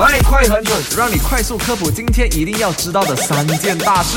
快快很准，让你快速科普今天一定要知道的三件大事。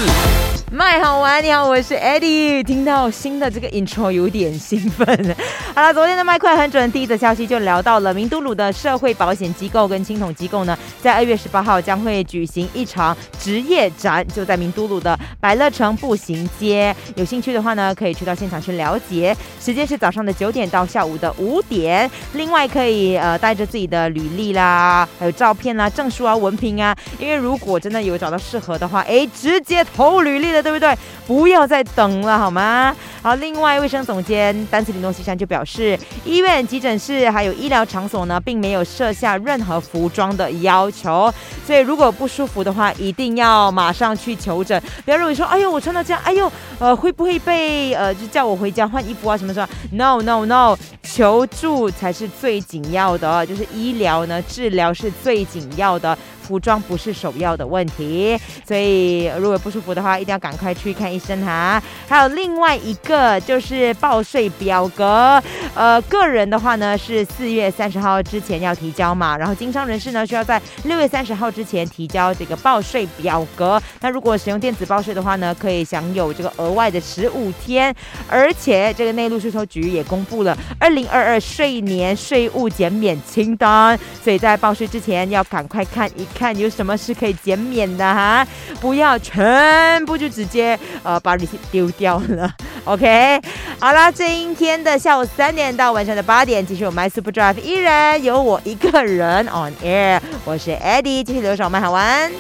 麦好玩，你好，我是 Eddie。听到新的这个 intro 有点兴奋。好了，昨天的麦快很准，第一则消息就聊到了明都鲁的社会保险机构跟青统机构呢，在二月十八号将会举行一场职业展，就在明都鲁的百乐城步行街。有兴趣的话呢，可以去到现场去了解。时间是早上的九点到下午的五点。另外可以呃带着自己的履历啦，还有照片啦、证书啊、文凭啊，因为如果真的有找到适合的话，哎，直接投履历的。对不对？不要再等了，好吗？好，另外，卫生总监丹斯里诺西山就表示，医院、急诊室还有医疗场所呢，并没有设下任何服装的要求，所以如果不舒服的话，一定要马上去求诊。不要认为说，哎呦，我穿到这样，哎呦，呃，会不会被呃，就叫我回家换衣服啊？什么什么？No No No，求助才是最紧要的，就是医疗呢，治疗是最紧要的。服装不是首要的问题，所以如果不舒服的话，一定要赶快去看医生哈。还有另外一个就是报税表格，呃，个人的话呢是四月三十号之前要提交嘛，然后经商人士呢需要在六月三十号之前提交这个报税表格。那如果使用电子报税的话呢，可以享有这个额外的十五天，而且这个内陆税收局也公布了二零二二税年税务减免清单，所以在报税之前要赶快看一。看有什么是可以减免的哈，不要全部就直接呃把你丢掉了。OK，好啦，今天的下午三点到晚上的八点，继续我们 My Super Drive，依然有我一个人 on air，我是 Eddie，继续留守麦好玩。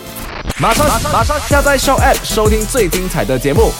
马上马上下载 Show App 收听最精彩的节目。